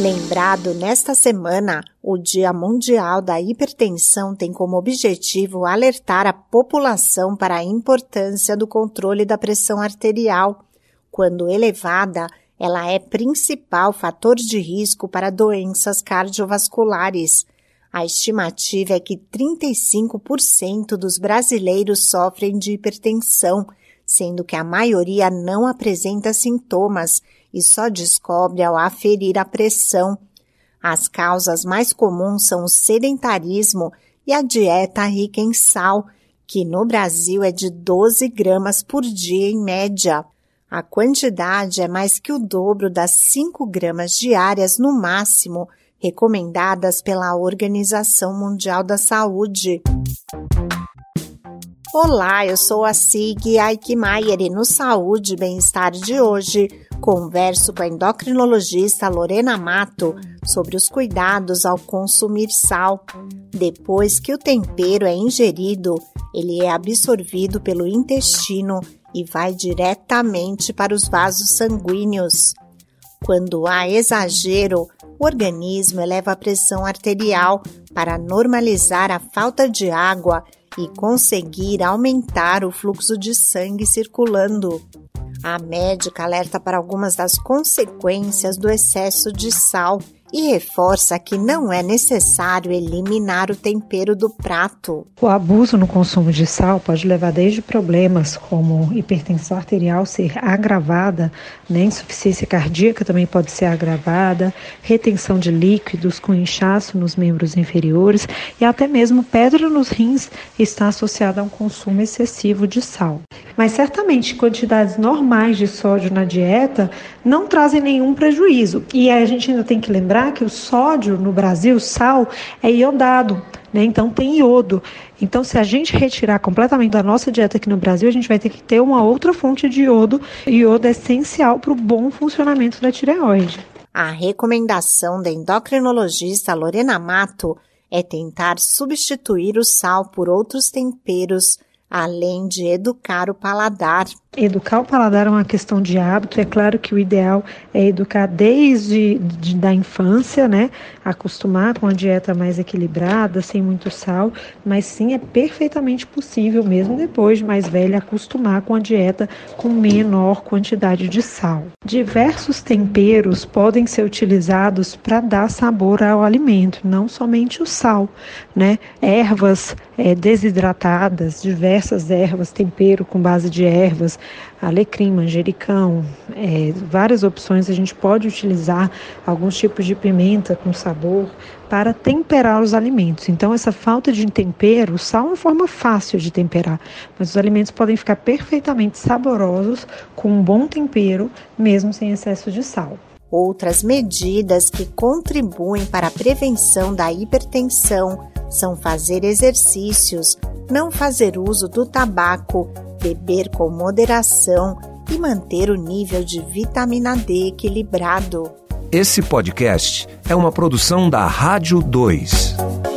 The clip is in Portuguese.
Lembrado nesta semana, o Dia Mundial da Hipertensão tem como objetivo alertar a população para a importância do controle da pressão arterial. Quando elevada, ela é principal fator de risco para doenças cardiovasculares. A estimativa é que 35% dos brasileiros sofrem de hipertensão, sendo que a maioria não apresenta sintomas e só descobre ao aferir a pressão. As causas mais comuns são o sedentarismo e a dieta rica em sal, que no Brasil é de 12 gramas por dia em média. A quantidade é mais que o dobro das 5 gramas diárias no máximo, recomendadas pela Organização Mundial da Saúde. Olá, eu sou a Sig Aikmaier e no Saúde e Bem-Estar de hoje converso com a endocrinologista Lorena Mato sobre os cuidados ao consumir sal. Depois que o tempero é ingerido, ele é absorvido pelo intestino e vai diretamente para os vasos sanguíneos. Quando há exagero, o organismo eleva a pressão arterial para normalizar a falta de água e conseguir aumentar o fluxo de sangue circulando. A médica alerta para algumas das consequências do excesso de sal e reforça que não é necessário eliminar o tempero do prato. O abuso no consumo de sal pode levar desde problemas como hipertensão arterial ser agravada, né? insuficiência cardíaca também pode ser agravada, retenção de líquidos com inchaço nos membros inferiores e até mesmo pedra nos rins está associada a um consumo excessivo de sal. Mas certamente quantidades normais de sódio na dieta não trazem nenhum prejuízo. E a gente ainda tem que lembrar que o sódio no Brasil, sal, é iodado. Né? Então tem iodo. Então, se a gente retirar completamente da nossa dieta aqui no Brasil, a gente vai ter que ter uma outra fonte de iodo. Iodo é essencial para o bom funcionamento da tireoide. A recomendação da endocrinologista Lorena Mato é tentar substituir o sal por outros temperos, além de educar o paladar. Educar o paladar é uma questão de hábito. É claro que o ideal é educar desde de, da infância, né? Acostumar com a dieta mais equilibrada, sem muito sal. Mas sim, é perfeitamente possível, mesmo depois de mais velha, acostumar com a dieta com menor quantidade de sal. Diversos temperos podem ser utilizados para dar sabor ao alimento, não somente o sal, né? Ervas é, desidratadas, diversas ervas, tempero com base de ervas alecrim, manjericão, é, várias opções. A gente pode utilizar alguns tipos de pimenta com sabor para temperar os alimentos. Então, essa falta de tempero, o sal é uma forma fácil de temperar, mas os alimentos podem ficar perfeitamente saborosos com um bom tempero, mesmo sem excesso de sal. Outras medidas que contribuem para a prevenção da hipertensão são fazer exercícios, não fazer uso do tabaco, beber com moderação e manter o nível de vitamina D equilibrado. Esse podcast é uma produção da Rádio 2.